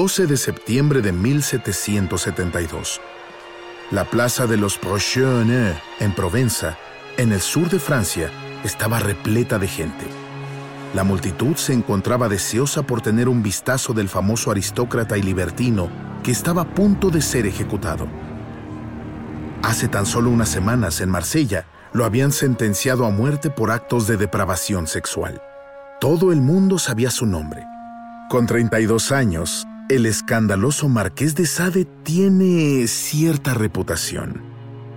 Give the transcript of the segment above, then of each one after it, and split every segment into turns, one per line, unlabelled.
...12 de septiembre de 1772... La plaza de los Prochonneux, en Provenza, en el sur de Francia, estaba repleta de gente. La multitud se encontraba deseosa por tener un vistazo del famoso aristócrata y libertino que estaba a punto de ser ejecutado. Hace tan solo unas semanas en Marsella lo habían sentenciado a muerte por actos de depravación sexual. Todo el mundo sabía su nombre. Con 32 años, el escandaloso Marqués de Sade tiene cierta reputación.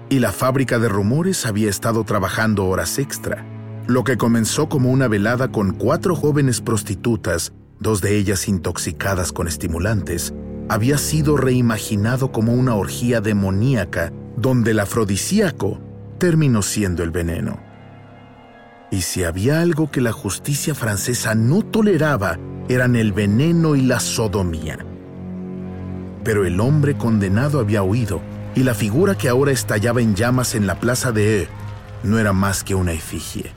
Y la fábrica de rumores había estado trabajando horas extra. Lo que comenzó como una velada con cuatro jóvenes prostitutas, dos de ellas intoxicadas con estimulantes, había sido reimaginado como una orgía demoníaca donde el afrodisíaco terminó siendo el veneno. Y si había algo que la justicia francesa no toleraba, eran el veneno y la sodomía. Pero el hombre condenado había huido, y la figura que ahora estallaba en llamas en la plaza de E no era más que una efigie.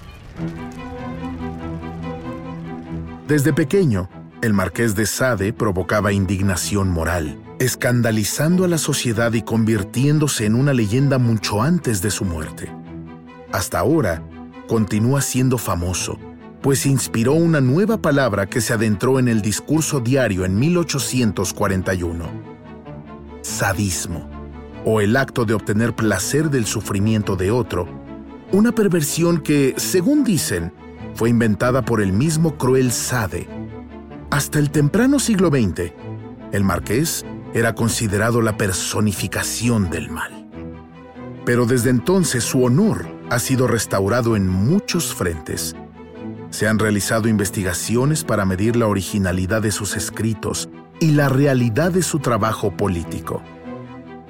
Desde pequeño, el marqués de Sade provocaba indignación moral, escandalizando a la sociedad y convirtiéndose en una leyenda mucho antes de su muerte. Hasta ahora, continúa siendo famoso, pues inspiró una nueva palabra que se adentró en el discurso diario en 1841. Sadismo, o el acto de obtener placer del sufrimiento de otro, una perversión que, según dicen, fue inventada por el mismo cruel Sade. Hasta el temprano siglo XX, el marqués era considerado la personificación del mal. Pero desde entonces su honor ha sido restaurado en muchos frentes. Se han realizado investigaciones para medir la originalidad de sus escritos y la realidad de su trabajo político.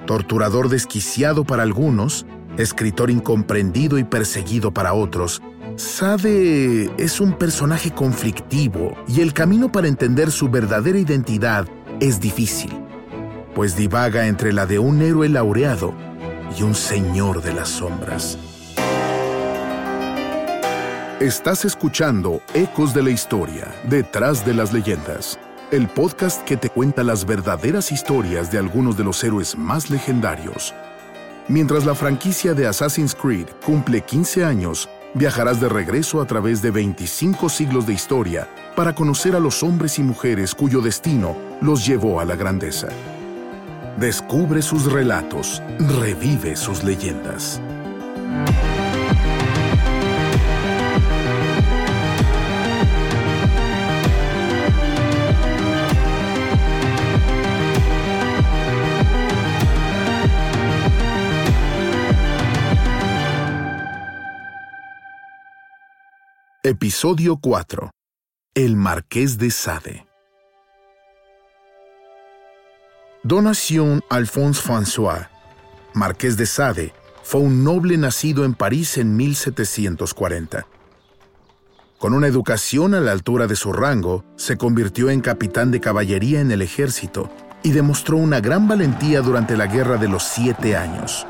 Torturador desquiciado para algunos, escritor incomprendido y perseguido para otros, Sade es un personaje conflictivo y el camino para entender su verdadera identidad es difícil, pues divaga entre la de un héroe laureado y un señor de las sombras. Estás escuchando Ecos de la Historia, detrás de las leyendas, el podcast que te cuenta las verdaderas historias de algunos de los héroes más legendarios. Mientras la franquicia de Assassin's Creed cumple 15 años, viajarás de regreso a través de 25 siglos de historia para conocer a los hombres y mujeres cuyo destino los llevó a la grandeza. Descubre sus relatos, revive sus leyendas. Episodio 4. El Marqués de Sade. Donation Alphonse François, Marqués de Sade, fue un noble nacido en París en 1740. Con una educación a la altura de su rango, se convirtió en capitán de caballería en el ejército y demostró una gran valentía durante la Guerra de los Siete Años.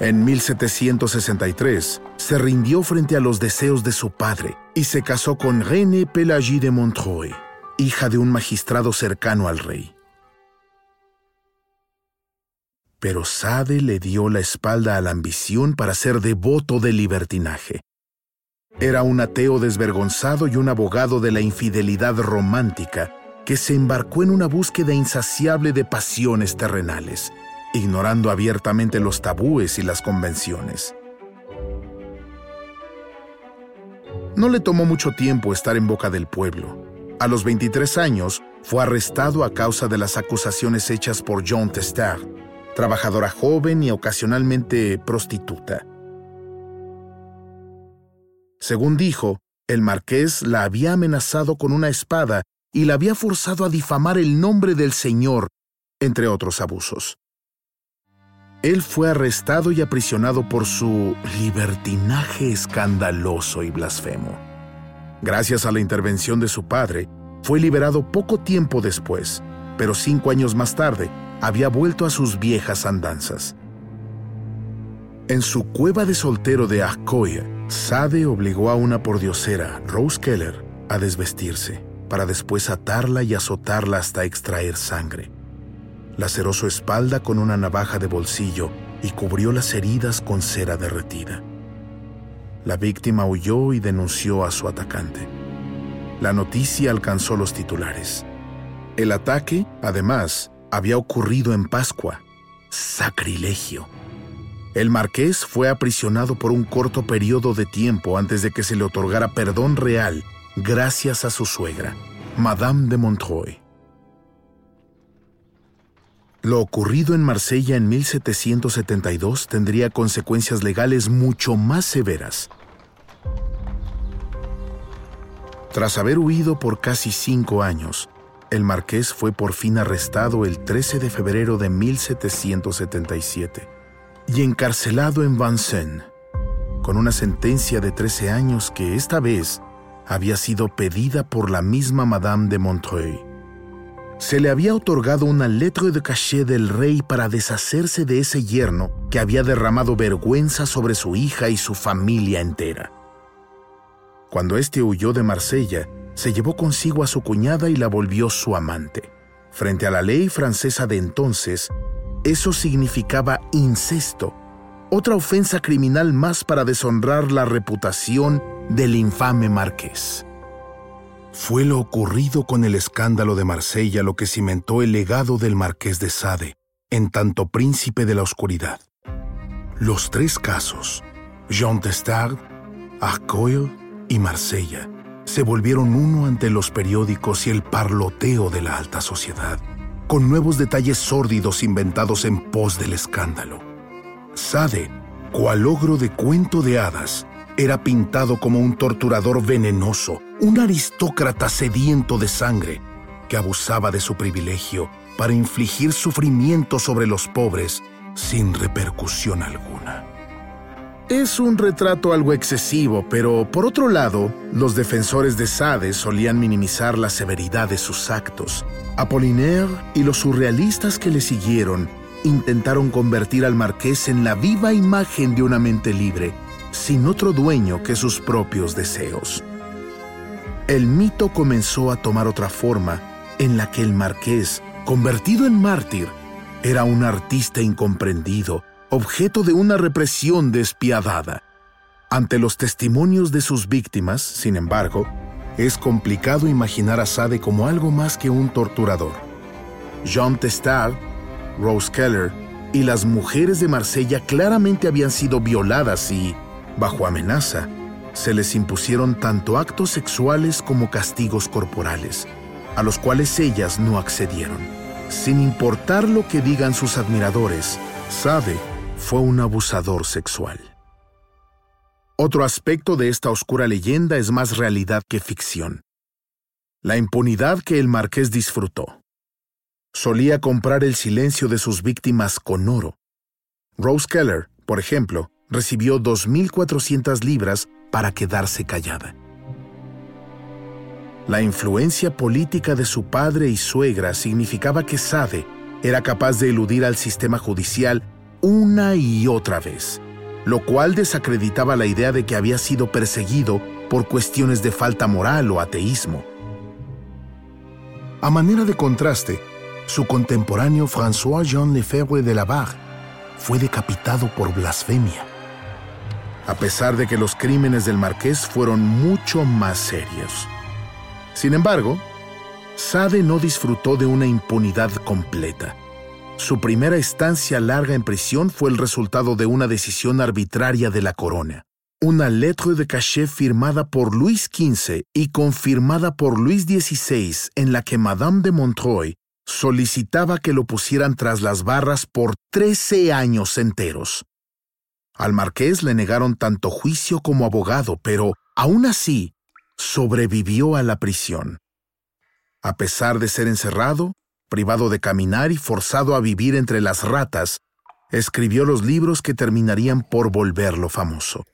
En 1763, se rindió frente a los deseos de su padre y se casó con René Pélagie de Montreuil, hija de un magistrado cercano al rey. Pero Sade le dio la espalda a la ambición para ser devoto del libertinaje. Era un ateo desvergonzado y un abogado de la infidelidad romántica que se embarcó en una búsqueda insaciable de pasiones terrenales ignorando abiertamente los tabúes y las convenciones. No le tomó mucho tiempo estar en boca del pueblo. A los 23 años, fue arrestado a causa de las acusaciones hechas por John Testard, trabajadora joven y ocasionalmente prostituta. Según dijo, el marqués la había amenazado con una espada y la había forzado a difamar el nombre del Señor, entre otros abusos. Él fue arrestado y aprisionado por su libertinaje escandaloso y blasfemo. Gracias a la intervención de su padre, fue liberado poco tiempo después, pero cinco años más tarde había vuelto a sus viejas andanzas. En su cueva de soltero de Arcoya, Sade obligó a una pordiosera, Rose Keller, a desvestirse, para después atarla y azotarla hasta extraer sangre. Laceró su espalda con una navaja de bolsillo y cubrió las heridas con cera derretida. La víctima huyó y denunció a su atacante. La noticia alcanzó los titulares. El ataque, además, había ocurrido en Pascua. Sacrilegio. El marqués fue aprisionado por un corto periodo de tiempo antes de que se le otorgara perdón real gracias a su suegra, Madame de Montreuil. Lo ocurrido en Marsella en 1772 tendría consecuencias legales mucho más severas. Tras haber huido por casi cinco años, el marqués fue por fin arrestado el 13 de febrero de 1777 y encarcelado en Vincennes, con una sentencia de 13 años que esta vez había sido pedida por la misma Madame de Montreuil. Se le había otorgado una lettre de cachet del rey para deshacerse de ese yerno que había derramado vergüenza sobre su hija y su familia entera. Cuando éste huyó de Marsella, se llevó consigo a su cuñada y la volvió su amante. Frente a la ley francesa de entonces, eso significaba incesto, otra ofensa criminal más para deshonrar la reputación del infame marqués. Fue lo ocurrido con el escándalo de Marsella lo que cimentó el legado del marqués de Sade, en tanto príncipe de la oscuridad. Los tres casos, Jean Testard, Arcoil y Marsella, se volvieron uno ante los periódicos y el parloteo de la alta sociedad con nuevos detalles sórdidos inventados en pos del escándalo. Sade, cual ogro de cuento de hadas, era pintado como un torturador venenoso, un aristócrata sediento de sangre, que abusaba de su privilegio para infligir sufrimiento sobre los pobres sin repercusión alguna. Es un retrato algo excesivo, pero por otro lado, los defensores de Sade solían minimizar la severidad de sus actos. Apollinaire y los surrealistas que le siguieron intentaron convertir al marqués en la viva imagen de una mente libre, sin otro dueño que sus propios deseos. El mito comenzó a tomar otra forma en la que el marqués, convertido en mártir, era un artista incomprendido, objeto de una represión despiadada. Ante los testimonios de sus víctimas, sin embargo, es complicado imaginar a Sade como algo más que un torturador. Jean Testard, Rose Keller y las mujeres de Marsella claramente habían sido violadas y, bajo amenaza, se les impusieron tanto actos sexuales como castigos corporales, a los cuales ellas no accedieron. Sin importar lo que digan sus admiradores, Sade fue un abusador sexual. Otro aspecto de esta oscura leyenda es más realidad que ficción. La impunidad que el marqués disfrutó. Solía comprar el silencio de sus víctimas con oro. Rose Keller, por ejemplo, recibió 2.400 libras para quedarse callada. La influencia política de su padre y suegra significaba que Sade era capaz de eludir al sistema judicial una y otra vez, lo cual desacreditaba la idea de que había sido perseguido por cuestiones de falta moral o ateísmo. A manera de contraste, su contemporáneo François-Jean Lefebvre de Labarre fue decapitado por blasfemia. A pesar de que los crímenes del marqués fueron mucho más serios. Sin embargo, Sade no disfrutó de una impunidad completa. Su primera estancia larga en prisión fue el resultado de una decisión arbitraria de la corona. Una lettre de cachet firmada por Luis XV y confirmada por Luis XVI en la que Madame de Montreuil solicitaba que lo pusieran tras las barras por 13 años enteros. Al marqués le negaron tanto juicio como abogado, pero aún así sobrevivió a la prisión. A pesar de ser encerrado, privado de caminar y forzado a vivir entre las ratas, escribió los libros que terminarían por volverlo famoso.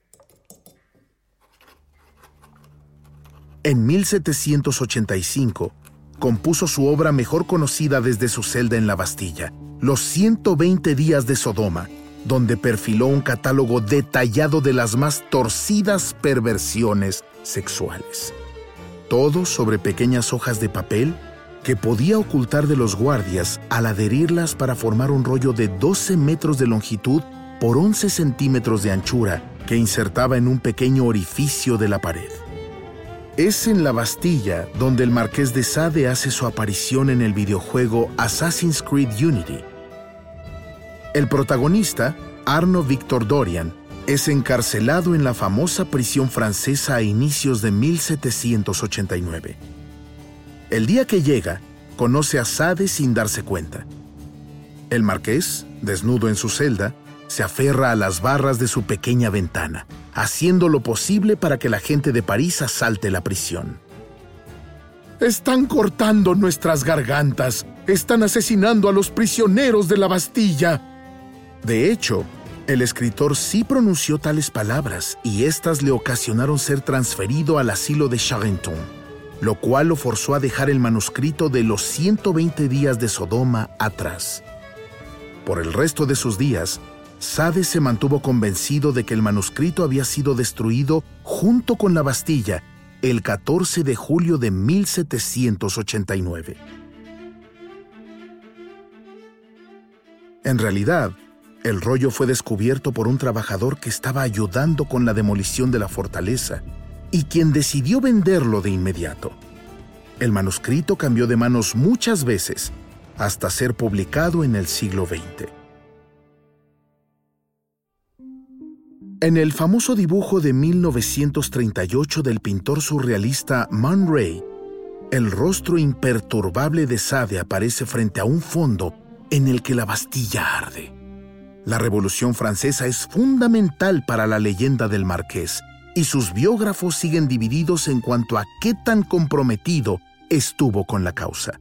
En 1785, compuso su obra mejor conocida desde su celda en la Bastilla, Los 120 días de Sodoma, donde perfiló un catálogo detallado de las más torcidas perversiones sexuales. Todo sobre pequeñas hojas de papel que podía ocultar de los guardias al adherirlas para formar un rollo de 12 metros de longitud por 11 centímetros de anchura que insertaba en un pequeño orificio de la pared. Es en la Bastilla donde el Marqués de Sade hace su aparición en el videojuego Assassin's Creed Unity. El protagonista, Arno Victor Dorian, es encarcelado en la famosa prisión francesa a inicios de 1789. El día que llega, conoce a Sade sin darse cuenta. El marqués, desnudo en su celda, se aferra a las barras de su pequeña ventana, haciendo lo posible para que la gente de París asalte la prisión. Están cortando nuestras gargantas, están asesinando a los prisioneros de la Bastilla. De hecho, el escritor sí pronunció tales palabras y éstas le ocasionaron ser transferido al asilo de Charenton, lo cual lo forzó a dejar el manuscrito de los 120 días de Sodoma atrás. Por el resto de sus días, Sade se mantuvo convencido de que el manuscrito había sido destruido junto con la Bastilla el 14 de julio de 1789. En realidad, el rollo fue descubierto por un trabajador que estaba ayudando con la demolición de la fortaleza y quien decidió venderlo de inmediato. El manuscrito cambió de manos muchas veces hasta ser publicado en el siglo XX. En el famoso dibujo de 1938 del pintor surrealista Man Ray, el rostro imperturbable de Sade aparece frente a un fondo en el que la Bastilla arde. La Revolución Francesa es fundamental para la leyenda del marqués y sus biógrafos siguen divididos en cuanto a qué tan comprometido estuvo con la causa.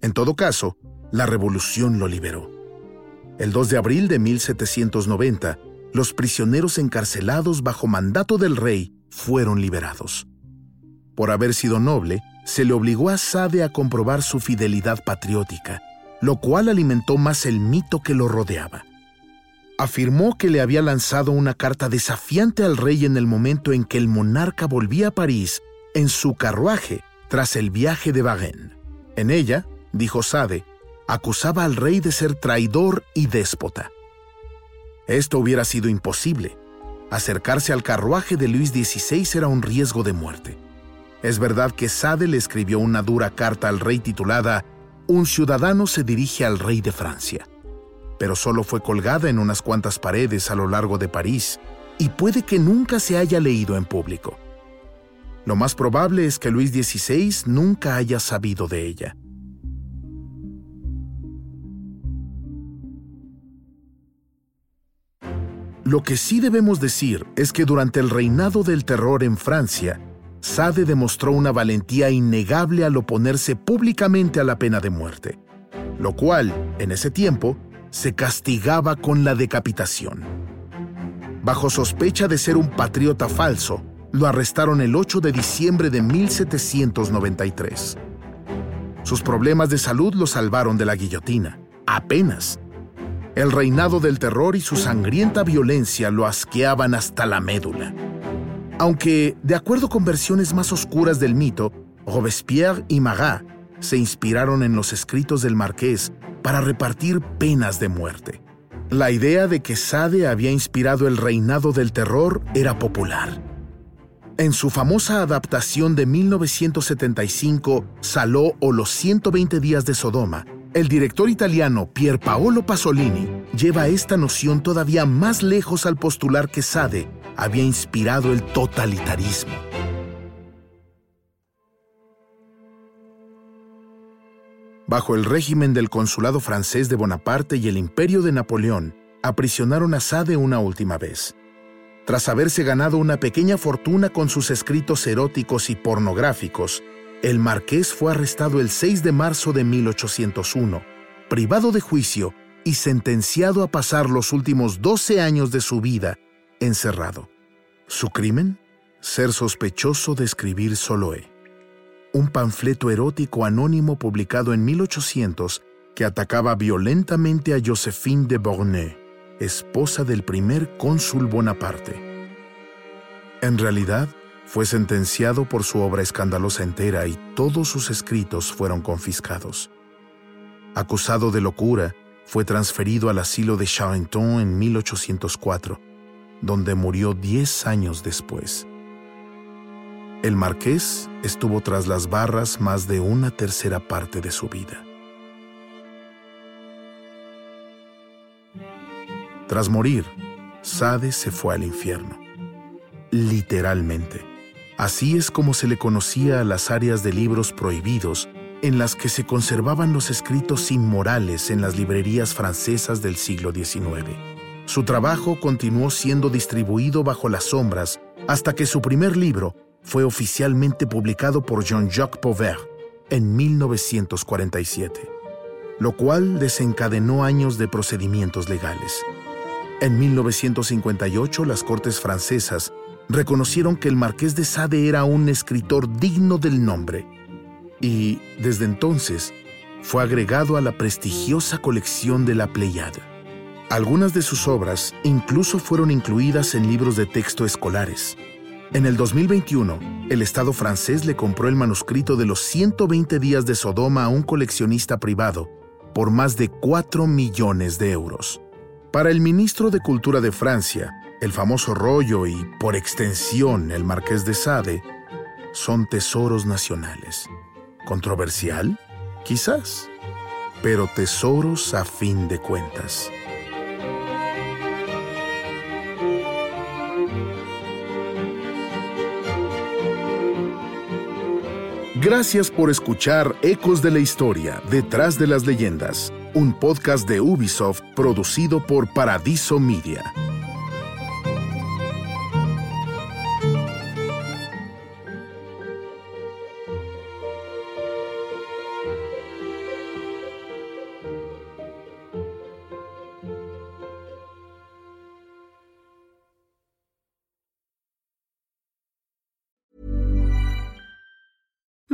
En todo caso, la revolución lo liberó. El 2 de abril de 1790, los prisioneros encarcelados bajo mandato del rey fueron liberados. Por haber sido noble, se le obligó a Sade a comprobar su fidelidad patriótica, lo cual alimentó más el mito que lo rodeaba afirmó que le había lanzado una carta desafiante al rey en el momento en que el monarca volvía a París en su carruaje tras el viaje de Varennes. En ella, dijo Sade, acusaba al rey de ser traidor y déspota. Esto hubiera sido imposible. Acercarse al carruaje de Luis XVI era un riesgo de muerte. Es verdad que Sade le escribió una dura carta al rey titulada Un ciudadano se dirige al rey de Francia pero solo fue colgada en unas cuantas paredes a lo largo de París y puede que nunca se haya leído en público. Lo más probable es que Luis XVI nunca haya sabido de ella. Lo que sí debemos decir es que durante el reinado del terror en Francia, Sade demostró una valentía innegable al oponerse públicamente a la pena de muerte, lo cual, en ese tiempo, se castigaba con la decapitación. Bajo sospecha de ser un patriota falso, lo arrestaron el 8 de diciembre de 1793. Sus problemas de salud lo salvaron de la guillotina, apenas. El reinado del terror y su sangrienta violencia lo asqueaban hasta la médula. Aunque, de acuerdo con versiones más oscuras del mito, Robespierre y Marat se inspiraron en los escritos del marqués para repartir penas de muerte. La idea de que Sade había inspirado el reinado del terror era popular. En su famosa adaptación de 1975, Saló o los 120 días de Sodoma, el director italiano Pier Paolo Pasolini lleva esta noción todavía más lejos al postular que Sade había inspirado el totalitarismo. Bajo el régimen del consulado francés de Bonaparte y el imperio de Napoleón, aprisionaron a Sade una última vez. Tras haberse ganado una pequeña fortuna con sus escritos eróticos y pornográficos, el marqués fue arrestado el 6 de marzo de 1801, privado de juicio y sentenciado a pasar los últimos 12 años de su vida encerrado. ¿Su crimen? Ser sospechoso de escribir Soloé, un panfleto erótico anónimo publicado en 1800 que atacaba violentamente a Josephine de Bornay, esposa del primer cónsul Bonaparte. En realidad, fue sentenciado por su obra escandalosa entera y todos sus escritos fueron confiscados. Acusado de locura, fue transferido al asilo de Charenton en 1804, donde murió 10 años después. El marqués estuvo tras las barras más de una tercera parte de su vida. Tras morir, Sade se fue al infierno. Literalmente. Así es como se le conocía a las áreas de libros prohibidos en las que se conservaban los escritos inmorales en las librerías francesas del siglo XIX. Su trabajo continuó siendo distribuido bajo las sombras hasta que su primer libro fue oficialmente publicado por Jean-Jacques Pauvert en 1947, lo cual desencadenó años de procedimientos legales. En 1958 las Cortes francesas reconocieron que el marqués de Sade era un escritor digno del nombre y, desde entonces, fue agregado a la prestigiosa colección de la Pleiade. Algunas de sus obras incluso fueron incluidas en libros de texto escolares. En el 2021, el Estado francés le compró el manuscrito de los 120 días de Sodoma a un coleccionista privado por más de 4 millones de euros. Para el ministro de Cultura de Francia, el famoso rollo y, por extensión, el marqués de Sade, son tesoros nacionales. ¿Controversial? Quizás, pero tesoros a fin de cuentas. Gracias por escuchar Ecos de la Historia, Detrás de las Leyendas un podcast de Ubisoft producido por Paradiso Media.